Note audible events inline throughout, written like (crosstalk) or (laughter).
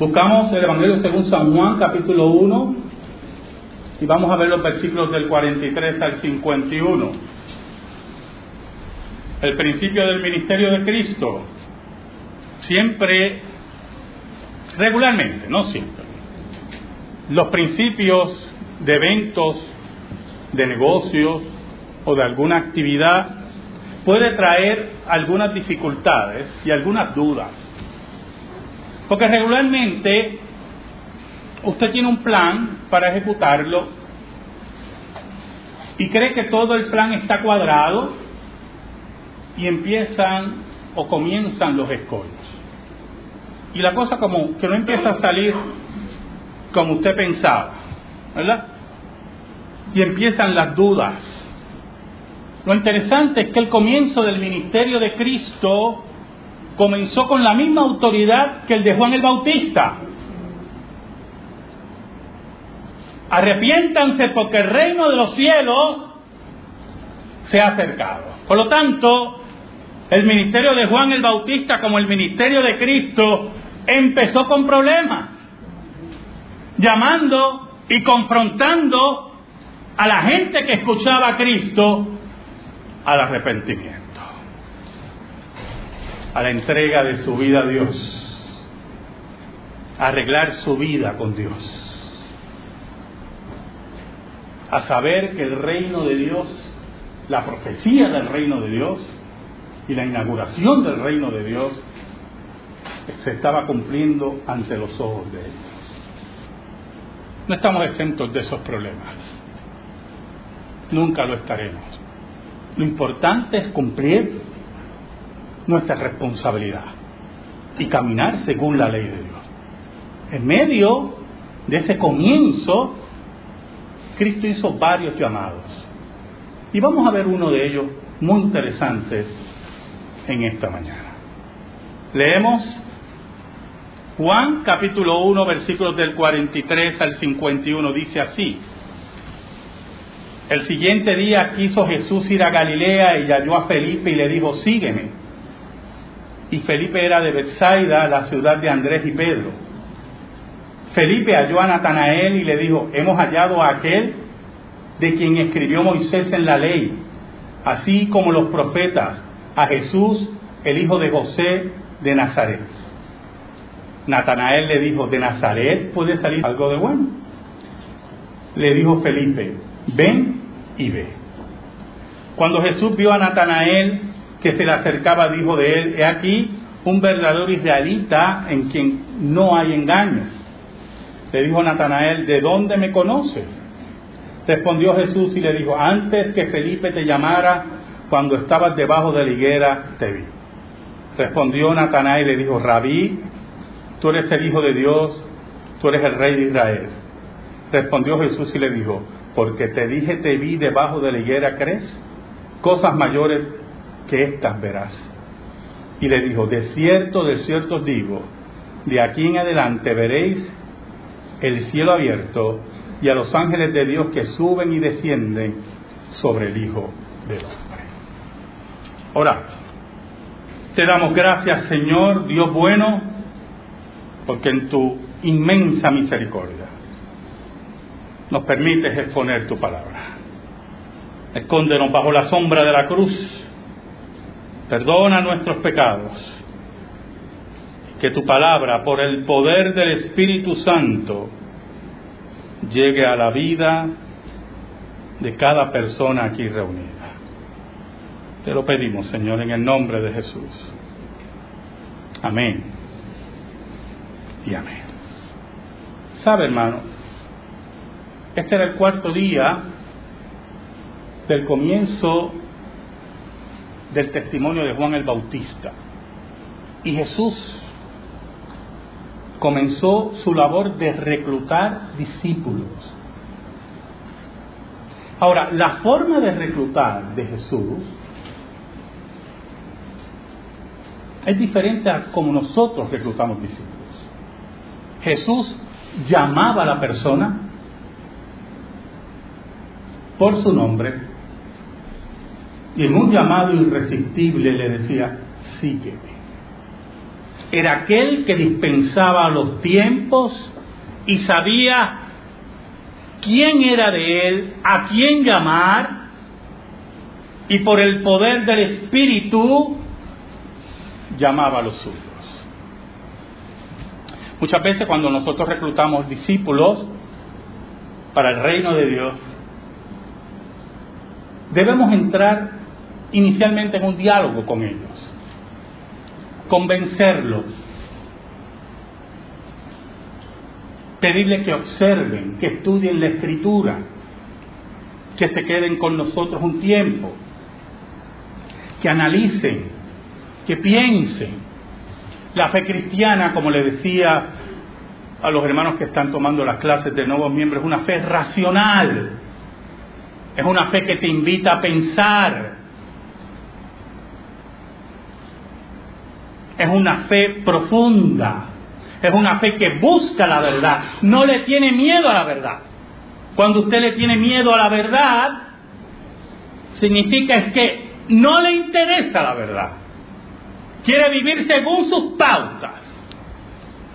Buscamos el Evangelio según San Juan, capítulo 1, y vamos a ver los versículos del 43 al 51. El principio del ministerio de Cristo, siempre, regularmente, no siempre, los principios de eventos, de negocios o de alguna actividad puede traer algunas dificultades y algunas dudas. Porque regularmente usted tiene un plan para ejecutarlo y cree que todo el plan está cuadrado y empiezan o comienzan los escollos. Y la cosa como que no empieza a salir como usted pensaba, ¿verdad? Y empiezan las dudas lo interesante es que el comienzo del ministerio de Cristo comenzó con la misma autoridad que el de Juan el Bautista. Arrepiéntanse porque el reino de los cielos se ha acercado. Por lo tanto, el ministerio de Juan el Bautista como el ministerio de Cristo empezó con problemas, llamando y confrontando a la gente que escuchaba a Cristo al arrepentimiento, a la entrega de su vida a Dios, a arreglar su vida con Dios, a saber que el reino de Dios, la profecía del reino de Dios y la inauguración del reino de Dios se estaba cumpliendo ante los ojos de ellos. No estamos exentos de esos problemas. Nunca lo estaremos. Lo importante es cumplir nuestra responsabilidad y caminar según la ley de Dios. En medio de ese comienzo, Cristo hizo varios llamados. Y vamos a ver uno de ellos muy interesante en esta mañana. Leemos Juan capítulo 1 versículos del 43 al 51. Dice así. El siguiente día quiso Jesús ir a Galilea y halló a Felipe y le dijo, sígueme. Y Felipe era de Bethsaida, la ciudad de Andrés y Pedro. Felipe halló a Natanael y le dijo, hemos hallado a aquel de quien escribió Moisés en la ley, así como los profetas, a Jesús, el hijo de José de Nazaret. Natanael le dijo, ¿de Nazaret puede salir algo de bueno? Le dijo Felipe, ven y ve. Cuando Jesús vio a Natanael que se le acercaba, dijo de él, he aquí un verdadero israelita en quien no hay engaño. Le dijo Natanael, ¿de dónde me conoces? Respondió Jesús y le dijo, antes que Felipe te llamara, cuando estabas debajo de la higuera, te vi. Respondió Natanael y le dijo, Rabí, tú eres el Hijo de Dios, tú eres el Rey de Israel. Respondió Jesús y le dijo, porque te dije te vi debajo de la higuera, ¿crees? Cosas mayores que estas verás. Y le dijo, de cierto, de cierto os digo, de aquí en adelante veréis el cielo abierto y a los ángeles de Dios que suben y descienden sobre el Hijo del Hombre. Ahora, te damos gracias, Señor, Dios bueno, porque en tu inmensa misericordia nos permites exponer tu palabra. Escóndenos bajo la sombra de la cruz. Perdona nuestros pecados. Que tu palabra, por el poder del Espíritu Santo, llegue a la vida de cada persona aquí reunida. Te lo pedimos, Señor, en el nombre de Jesús. Amén. Y amén. ¿Sabe, hermano? Este era el cuarto día del comienzo del testimonio de Juan el Bautista. Y Jesús comenzó su labor de reclutar discípulos. Ahora, la forma de reclutar de Jesús es diferente a como nosotros reclutamos discípulos. Jesús llamaba a la persona por su nombre y en un llamado irresistible le decía, sígueme. era aquel que dispensaba los tiempos y sabía quién era de él, a quién llamar, y por el poder del Espíritu llamaba a los suyos. Muchas veces cuando nosotros reclutamos discípulos para el reino de Dios, debemos entrar inicialmente en un diálogo con ellos, convencerlos, pedirles que observen, que estudien la escritura, que se queden con nosotros un tiempo, que analicen, que piensen. La fe cristiana, como le decía a los hermanos que están tomando las clases de nuevos miembros, es una fe racional, es una fe que te invita a pensar, es una fe profunda, es una fe que busca la verdad, no le tiene miedo a la verdad. Cuando usted le tiene miedo a la verdad, significa es que no le interesa la verdad. Quiere vivir según sus pautas.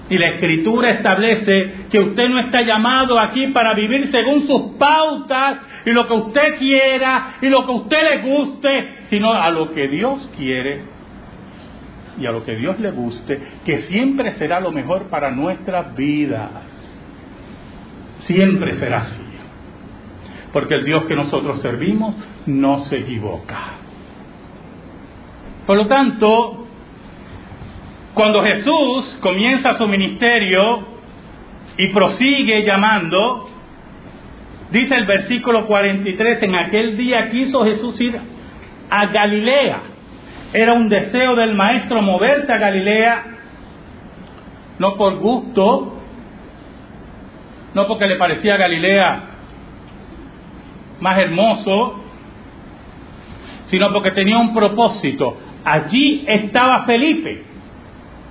Y la escritura establece que usted no está llamado aquí para vivir según sus pautas y lo que usted quiera y lo que a usted le guste, sino a lo que Dios quiere y a lo que Dios le guste, que siempre será lo mejor para nuestras vidas. Siempre será así. Porque el Dios que nosotros servimos no se equivoca. Por lo tanto, cuando Jesús comienza su ministerio y prosigue llamando, dice el versículo 43, en aquel día quiso Jesús ir a Galilea era un deseo del maestro moverse a Galilea, no por gusto, no porque le parecía a Galilea más hermoso, sino porque tenía un propósito. Allí estaba Felipe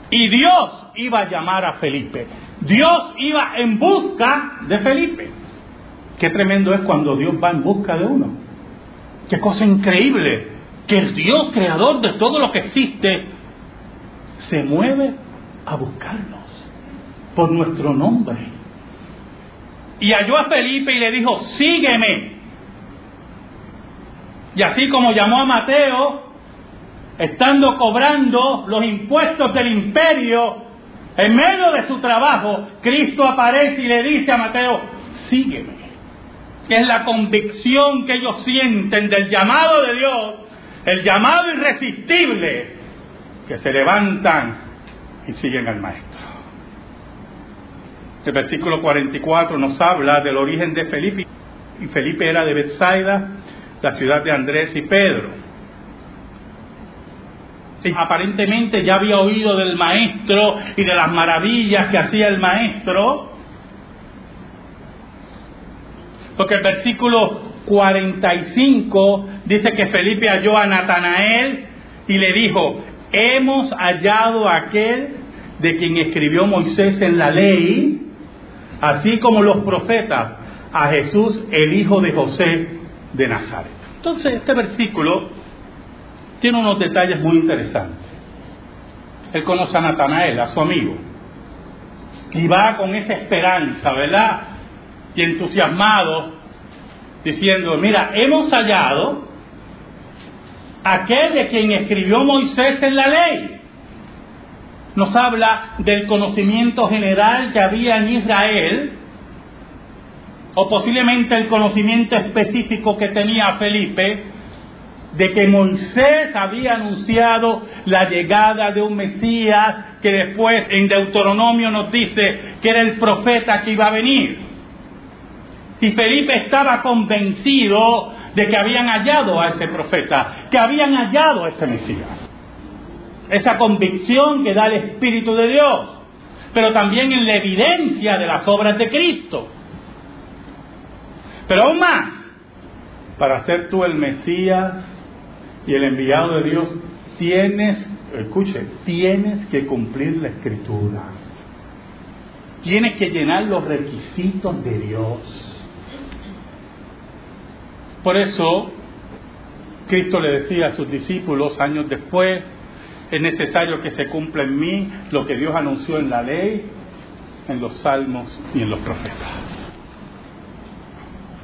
y Dios iba a llamar a Felipe. Dios iba en busca de Felipe. Qué tremendo es cuando Dios va en busca de uno. Qué cosa increíble que el Dios creador de todo lo que existe se mueve a buscarnos por nuestro nombre. Y halló a Felipe y le dijo, sígueme. Y así como llamó a Mateo, estando cobrando los impuestos del imperio, en medio de su trabajo, Cristo aparece y le dice a Mateo, sígueme. Es la convicción que ellos sienten del llamado de Dios el llamado irresistible, que se levantan y siguen al Maestro. El versículo 44 nos habla del origen de Felipe, y Felipe era de Bethsaida, la ciudad de Andrés y Pedro. Y aparentemente ya había oído del Maestro y de las maravillas que hacía el Maestro, porque el versículo 45 dice que Felipe halló a Natanael y le dijo, hemos hallado a aquel de quien escribió Moisés en la ley, así como los profetas, a Jesús el hijo de José de Nazaret. Entonces este versículo tiene unos detalles muy interesantes. Él conoce a Natanael, a su amigo, y va con esa esperanza, ¿verdad? Y entusiasmado diciendo, mira, hemos hallado aquel de quien escribió Moisés en la ley. Nos habla del conocimiento general que había en Israel, o posiblemente el conocimiento específico que tenía Felipe, de que Moisés había anunciado la llegada de un Mesías que después en Deuteronomio nos dice que era el profeta que iba a venir. Y Felipe estaba convencido de que habían hallado a ese profeta, que habían hallado a ese Mesías. Esa convicción que da el Espíritu de Dios, pero también en la evidencia de las obras de Cristo. Pero aún más, para ser tú el Mesías y el enviado de Dios, tienes, escuche, tienes que cumplir la escritura. Tienes que llenar los requisitos de Dios. Por eso, Cristo le decía a sus discípulos años después, es necesario que se cumpla en mí lo que Dios anunció en la ley, en los salmos y en los profetas.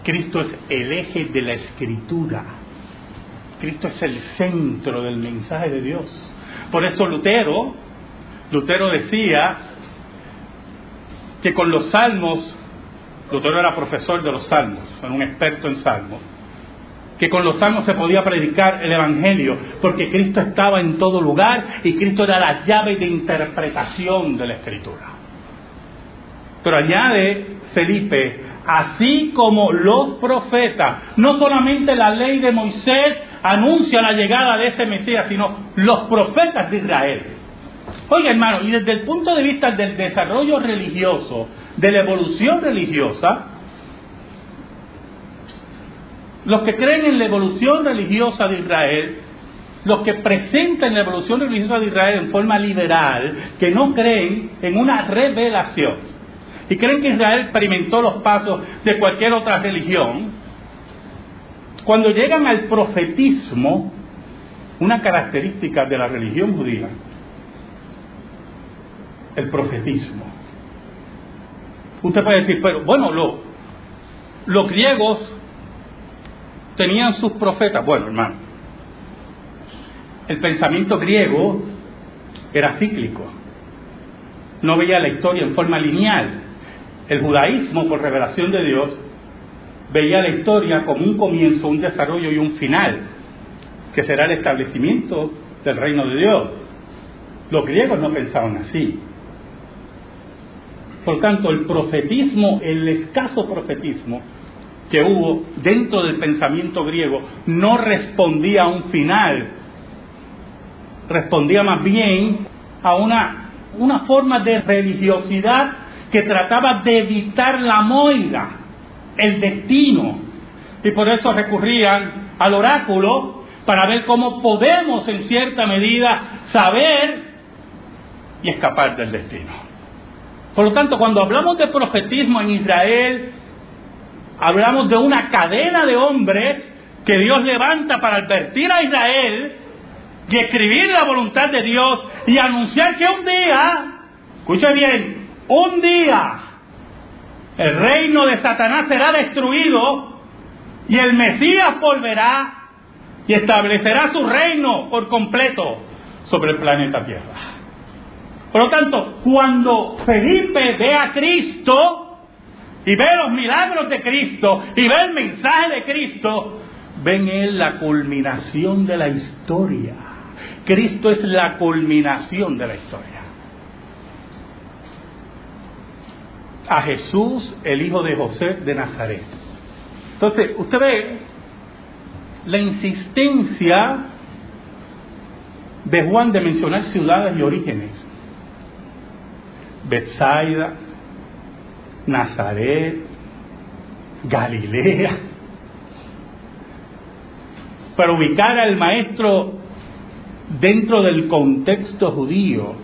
Cristo es el eje de la escritura. Cristo es el centro del mensaje de Dios. Por eso Lutero, Lutero decía que con los salmos, Lutero era profesor de los salmos, era un experto en salmos, que con los salmos se podía predicar el Evangelio, porque Cristo estaba en todo lugar y Cristo era la llave de interpretación de la Escritura. Pero añade Felipe, así como los profetas, no solamente la ley de Moisés anuncia la llegada de ese Mesías, sino los profetas de Israel. Oiga hermano, y desde el punto de vista del desarrollo religioso, de la evolución religiosa, los que creen en la evolución religiosa de Israel, los que presentan la evolución religiosa de Israel en forma liberal, que no creen en una revelación, y creen que Israel experimentó los pasos de cualquier otra religión, cuando llegan al profetismo, una característica de la religión judía, el profetismo. Usted puede decir, pero bueno, los griegos tenían sus profetas. Bueno, hermano, el pensamiento griego era cíclico. No veía la historia en forma lineal. El judaísmo, por revelación de Dios, veía la historia como un comienzo, un desarrollo y un final, que será el establecimiento del reino de Dios. Los griegos no pensaban así. Por tanto, el profetismo, el escaso profetismo que hubo dentro del pensamiento griego, no respondía a un final, respondía más bien a una, una forma de religiosidad que trataba de evitar la moira, el destino. Y por eso recurrían al oráculo para ver cómo podemos en cierta medida saber y escapar del destino. Por lo tanto, cuando hablamos de profetismo en Israel, hablamos de una cadena de hombres que Dios levanta para advertir a Israel y escribir la voluntad de Dios y anunciar que un día, escuche bien, un día el reino de Satanás será destruido y el Mesías volverá y establecerá su reino por completo sobre el planeta Tierra. Por lo tanto, cuando Felipe ve a Cristo y ve los milagros de Cristo y ve el mensaje de Cristo, ven él la culminación de la historia. Cristo es la culminación de la historia. A Jesús, el hijo de José de Nazaret. Entonces, usted ve la insistencia de Juan de mencionar ciudades y orígenes. Bethsaida, Nazaret, Galilea, para ubicar al maestro dentro del contexto judío,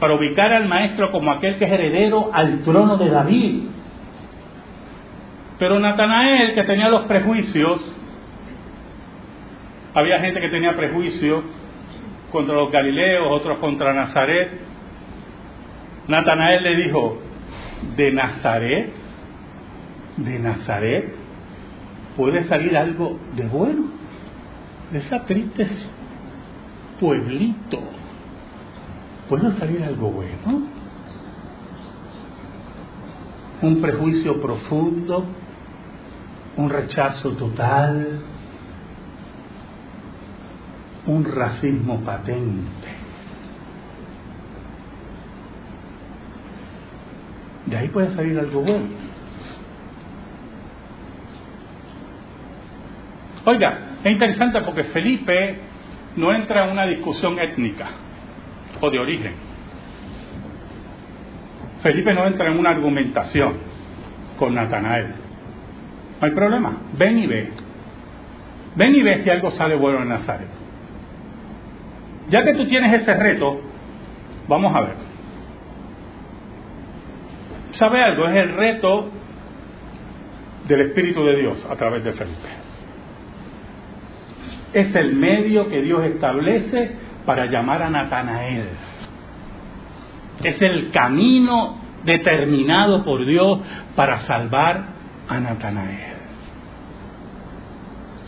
para ubicar al maestro como aquel que es heredero al trono de David. Pero Natanael, que tenía los prejuicios, había gente que tenía prejuicios contra los galileos, otros contra Nazaret, Natanael le dijo, de Nazaret, de Nazaret, puede salir algo de bueno. De esa triste pueblito, puede salir algo bueno. Un prejuicio profundo, un rechazo total, un racismo patente. De ahí puede salir algo bueno. Oiga, es interesante porque Felipe no entra en una discusión étnica o de origen. Felipe no entra en una argumentación con Natanael. No hay problema. Ven y ve. Ven y ve si algo sale bueno en Nazaret. Ya que tú tienes ese reto, vamos a ver. ¿Sabe algo? Es el reto del Espíritu de Dios a través de Felipe. Es el medio que Dios establece para llamar a Natanael. Es el camino determinado por Dios para salvar a Natanael.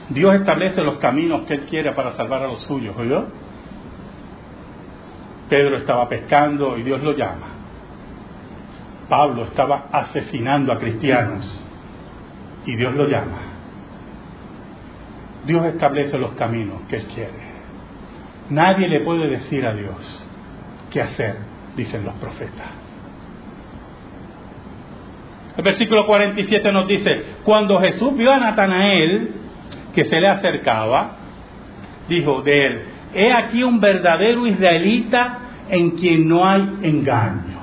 Dios establece los caminos que Él quiere para salvar a los suyos, ¿oyó? Pedro estaba pescando y Dios lo llama. Pablo estaba asesinando a cristianos y Dios lo llama. Dios establece los caminos que Él quiere. Nadie le puede decir a Dios qué hacer, dicen los profetas. El versículo 47 nos dice, cuando Jesús vio a Natanael que se le acercaba, dijo de él, he aquí un verdadero israelita en quien no hay engaño.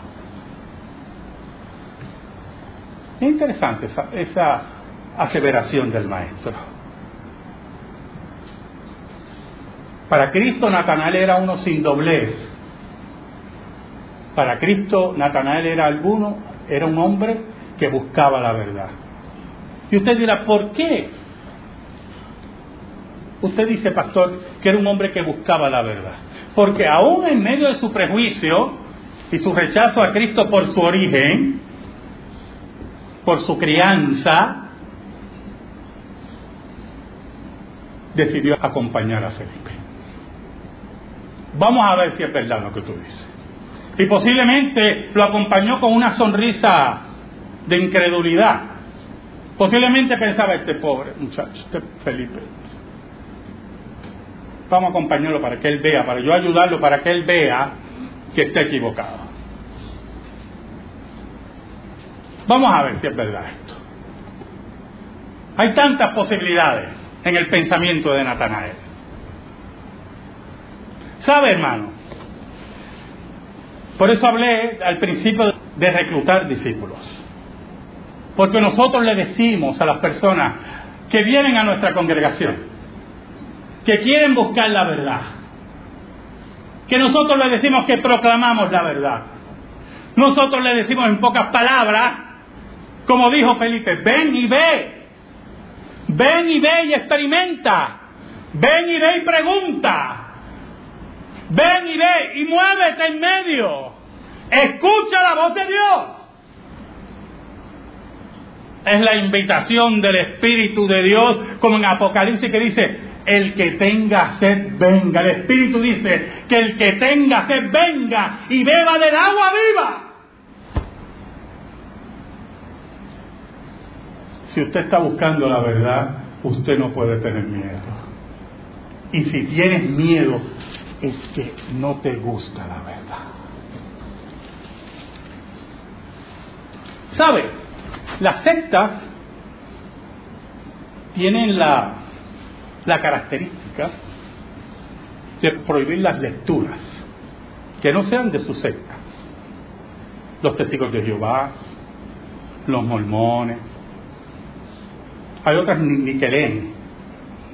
Es interesante esa, aseveración del maestro. Para Cristo Natanael era uno sin doblez. Para Cristo Natanael era alguno, era un hombre que buscaba la verdad. Y usted dirá, ¿por qué? Usted dice, pastor, que era un hombre que buscaba la verdad. Porque aún en medio de su prejuicio y su rechazo a Cristo por su origen, por su crianza, decidió acompañar a Felipe. Vamos a ver si es verdad lo que tú dices. Y posiblemente lo acompañó con una sonrisa de incredulidad. Posiblemente pensaba este pobre muchacho, este Felipe. Vamos a acompañarlo para que él vea, para yo ayudarlo, para que él vea que está equivocado. Vamos a ver si es verdad esto. Hay tantas posibilidades en el pensamiento de Natanael. ¿Sabe, hermano? Por eso hablé al principio de reclutar discípulos. Porque nosotros le decimos a las personas que vienen a nuestra congregación, que quieren buscar la verdad, que nosotros le decimos que proclamamos la verdad. Nosotros le decimos en pocas palabras, como dijo Felipe, ven y ve, ven y ve y experimenta, ven y ve y pregunta, ven y ve y muévete en medio, escucha la voz de Dios. Es la invitación del Espíritu de Dios, como en Apocalipsis que dice, el que tenga sed venga. El Espíritu dice que el que tenga sed venga y beba del agua viva. Si usted está buscando la verdad, usted no puede tener miedo. Y si tienes miedo, es que no te gusta la verdad. ¿Sabe? Las sectas tienen la, la característica de prohibir las lecturas que no sean de sus sectas. Los testigos de Jehová, los mormones. Hay otras ni, que leen,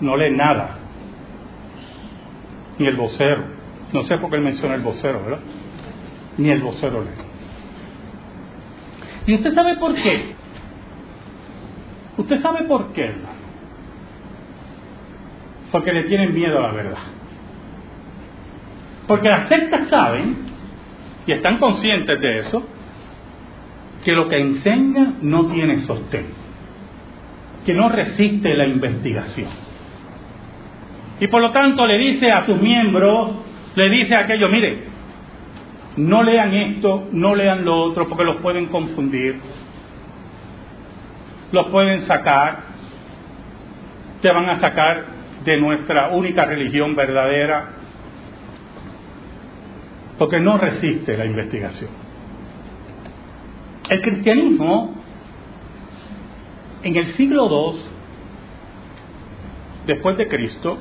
no leen nada. Ni el vocero. No sé por qué él menciona el vocero, ¿verdad? Ni el vocero lee. ¿Y usted sabe por qué? ¿Usted sabe por qué, Porque le tienen miedo a la verdad. Porque las sectas saben, y están conscientes de eso, que lo que enseña no tiene sostén, que no resiste la investigación. Y por lo tanto le dice a sus miembros, le dice a aquellos, mire, no lean esto, no lean lo otro, porque los pueden confundir los pueden sacar, te van a sacar de nuestra única religión verdadera, porque no resiste la investigación. El cristianismo en el siglo II, después de Cristo,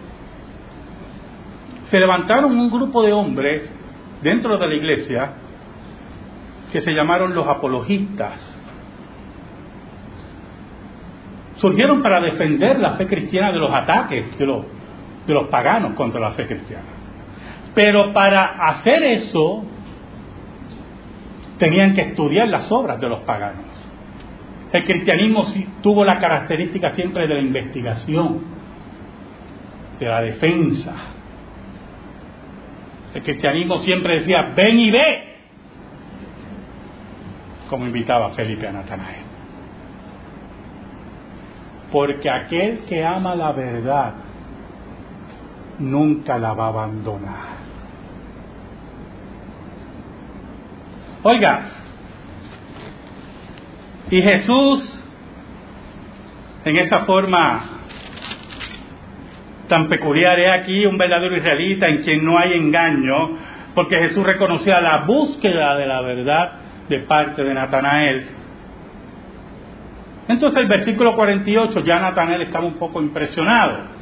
se levantaron un grupo de hombres dentro de la iglesia que se llamaron los apologistas surgieron para defender la fe cristiana de los ataques de los, paganos contra la fe cristiana. Pero para hacer eso tenían que estudiar las obras de los paganos. El cristianismo tuvo la característica siempre de la investigación, de la defensa. El cristianismo siempre decía, ven y ve, como invitaba Felipe a Natanael. Porque aquel que ama la verdad nunca la va a abandonar. Oiga, y Jesús, en esa forma tan peculiar, es aquí un verdadero israelita en quien no hay engaño, porque Jesús reconocía la búsqueda de la verdad de parte de Natanael. Entonces el versículo 48, ya Natanael estaba un poco impresionado.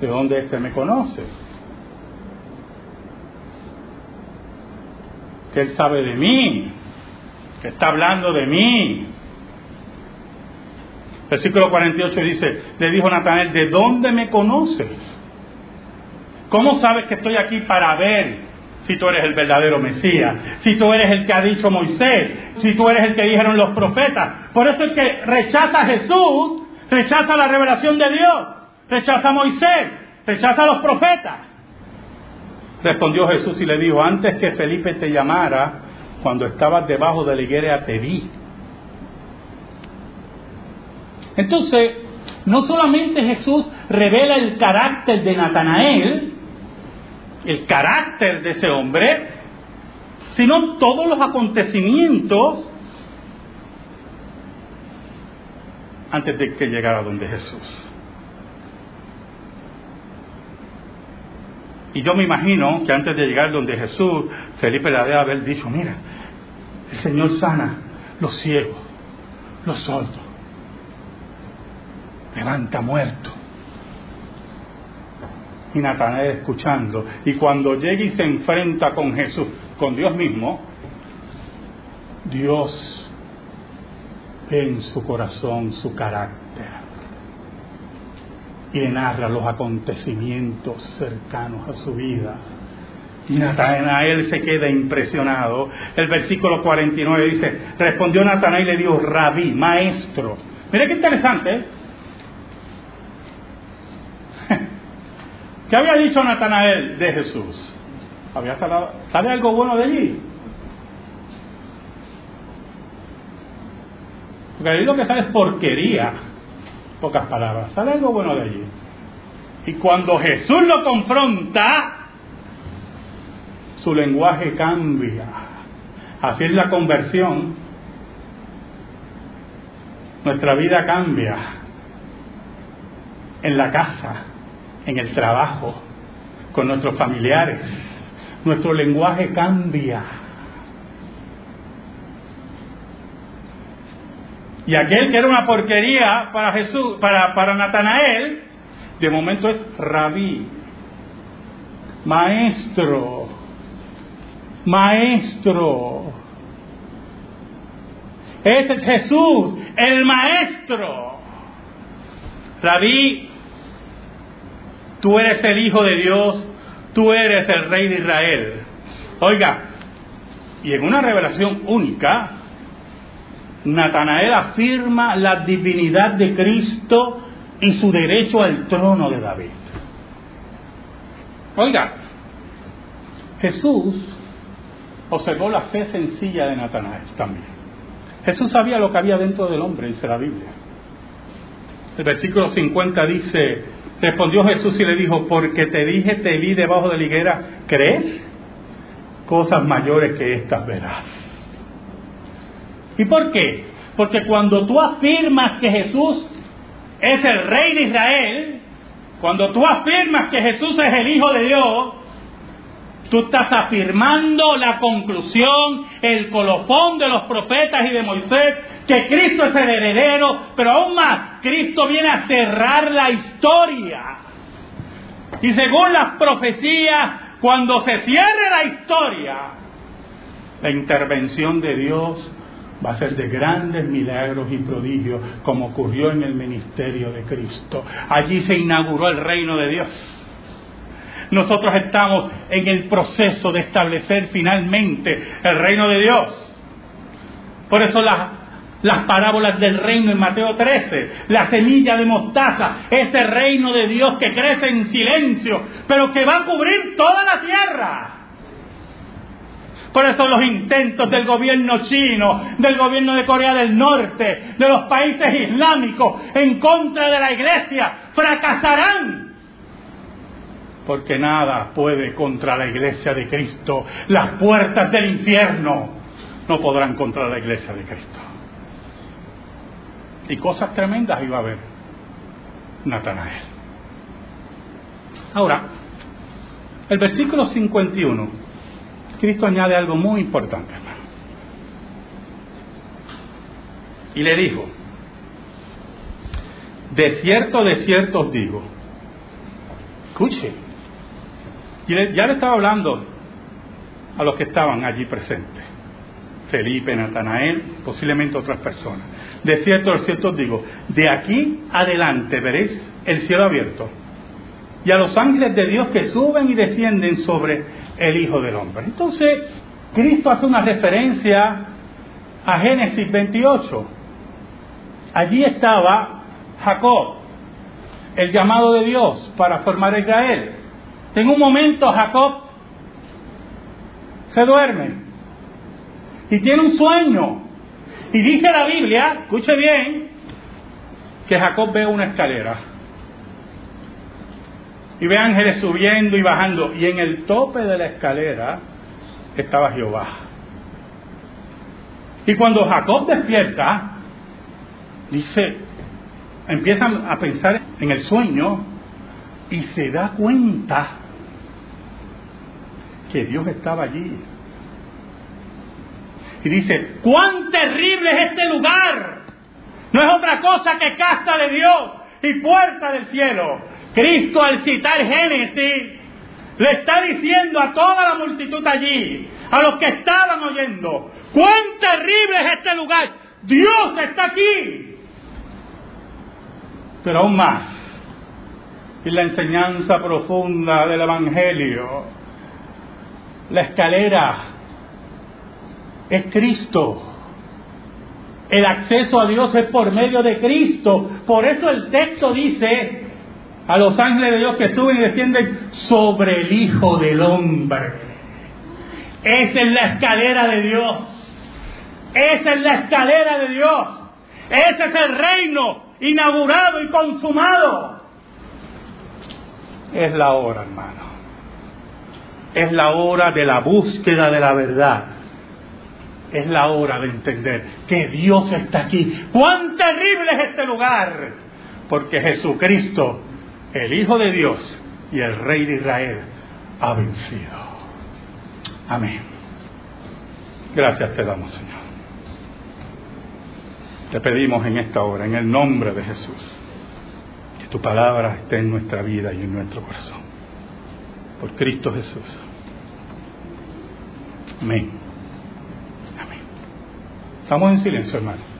¿De dónde este me conoce? Que él sabe de mí está hablando de mí. Versículo 48 dice, le dijo Natanael, ¿de dónde me conoces? ¿Cómo sabes que estoy aquí para ver si tú eres el verdadero Mesías? Si tú eres el que ha dicho Moisés, si tú eres el que dijeron los profetas. Por eso es que rechaza a Jesús, rechaza la revelación de Dios, rechaza a Moisés, rechaza a los profetas. Respondió Jesús y le dijo, antes que Felipe te llamara, cuando estabas debajo de la higuera te vi. Entonces, no solamente Jesús revela el carácter de Natanael, el carácter de ese hombre, sino todos los acontecimientos antes de que llegara donde Jesús. Y yo me imagino que antes de llegar donde Jesús, Felipe le debe haber dicho, mira, el Señor sana los ciegos, los sordos, levanta muertos. Y Natanael escuchando. Y cuando llega y se enfrenta con Jesús, con Dios mismo, Dios en su corazón su carácter y narra los acontecimientos cercanos a su vida. Y Natanael se queda impresionado. El versículo 49 dice, respondió Natanael y le dijo, rabí, maestro. Mira qué interesante. ¿eh? (laughs) ¿Qué había dicho Natanael de Jesús? ¿Había ¿Sale algo bueno de allí? Porque ahí lo que sale es porquería pocas palabras. ¿Sale algo bueno de allí? Y cuando Jesús lo confronta, su lenguaje cambia. Así es la conversión. Nuestra vida cambia. En la casa, en el trabajo, con nuestros familiares. Nuestro lenguaje cambia. Y aquel que era una porquería para Jesús, para, para Natanael, de momento es rabí, maestro, maestro. Ese es Jesús, el maestro. Rabí, tú eres el Hijo de Dios, tú eres el Rey de Israel. Oiga, y en una revelación única, Natanael afirma la divinidad de Cristo y su derecho al trono de David. Oiga, Jesús observó la fe sencilla de Natanael también. Jesús sabía lo que había dentro del hombre, dice la Biblia. El versículo 50 dice, respondió Jesús y le dijo, porque te dije, te vi debajo de la higuera, ¿crees? Cosas mayores que estas verás. ¿Y por qué? Porque cuando tú afirmas que Jesús es el rey de Israel, cuando tú afirmas que Jesús es el Hijo de Dios, tú estás afirmando la conclusión, el colofón de los profetas y de Moisés, que Cristo es el heredero, pero aún más, Cristo viene a cerrar la historia. Y según las profecías, cuando se cierre la historia, la intervención de Dios va a ser de grandes milagros y prodigios, como ocurrió en el ministerio de Cristo. Allí se inauguró el reino de Dios. Nosotros estamos en el proceso de establecer finalmente el reino de Dios. Por eso la, las parábolas del reino en Mateo 13, la semilla de mostaza, ese reino de Dios que crece en silencio, pero que va a cubrir toda la tierra. Por eso los intentos del gobierno chino, del gobierno de Corea del Norte, de los países islámicos en contra de la iglesia, fracasarán. Porque nada puede contra la iglesia de Cristo. Las puertas del infierno no podrán contra la iglesia de Cristo. Y cosas tremendas iba a haber Natanael. Ahora, el versículo 51 Cristo añade algo muy importante, hermano. Y le dijo, de cierto, de cierto os digo, escuche, y ya le estaba hablando a los que estaban allí presentes, Felipe, Natanael, posiblemente otras personas. De cierto, de cierto os digo, de aquí adelante veréis el cielo abierto y a los ángeles de Dios que suben y descienden sobre el Hijo del Hombre. Entonces, Cristo hace una referencia a Génesis 28. Allí estaba Jacob, el llamado de Dios para formar a Israel. En un momento Jacob se duerme y tiene un sueño. Y dice la Biblia, escuche bien, que Jacob ve una escalera y ve ángeles subiendo y bajando. Y en el tope de la escalera estaba Jehová. Y cuando Jacob despierta, dice, empieza a pensar en el sueño y se da cuenta que Dios estaba allí. Y dice, cuán terrible es este lugar. No es otra cosa que casa de Dios y puerta del cielo. Cristo al citar Génesis le está diciendo a toda la multitud allí, a los que estaban oyendo, cuán terrible es este lugar. Dios está aquí. Pero aún más, y la enseñanza profunda del Evangelio, la escalera es Cristo. El acceso a Dios es por medio de Cristo. Por eso el texto dice, a los ángeles de Dios que suben y descienden sobre el Hijo del Hombre. Esa es la escalera de Dios. Esa es la escalera de Dios. Ese es el reino inaugurado y consumado. Es la hora, hermano. Es la hora de la búsqueda de la verdad. Es la hora de entender que Dios está aquí. ¡Cuán terrible es este lugar! Porque Jesucristo el Hijo de Dios y el Rey de Israel ha vencido. Amén. Gracias te damos, Señor. Te pedimos en esta hora, en el nombre de Jesús, que tu palabra esté en nuestra vida y en nuestro corazón. Por Cristo Jesús. Amén. Amén. Estamos en silencio, hermano.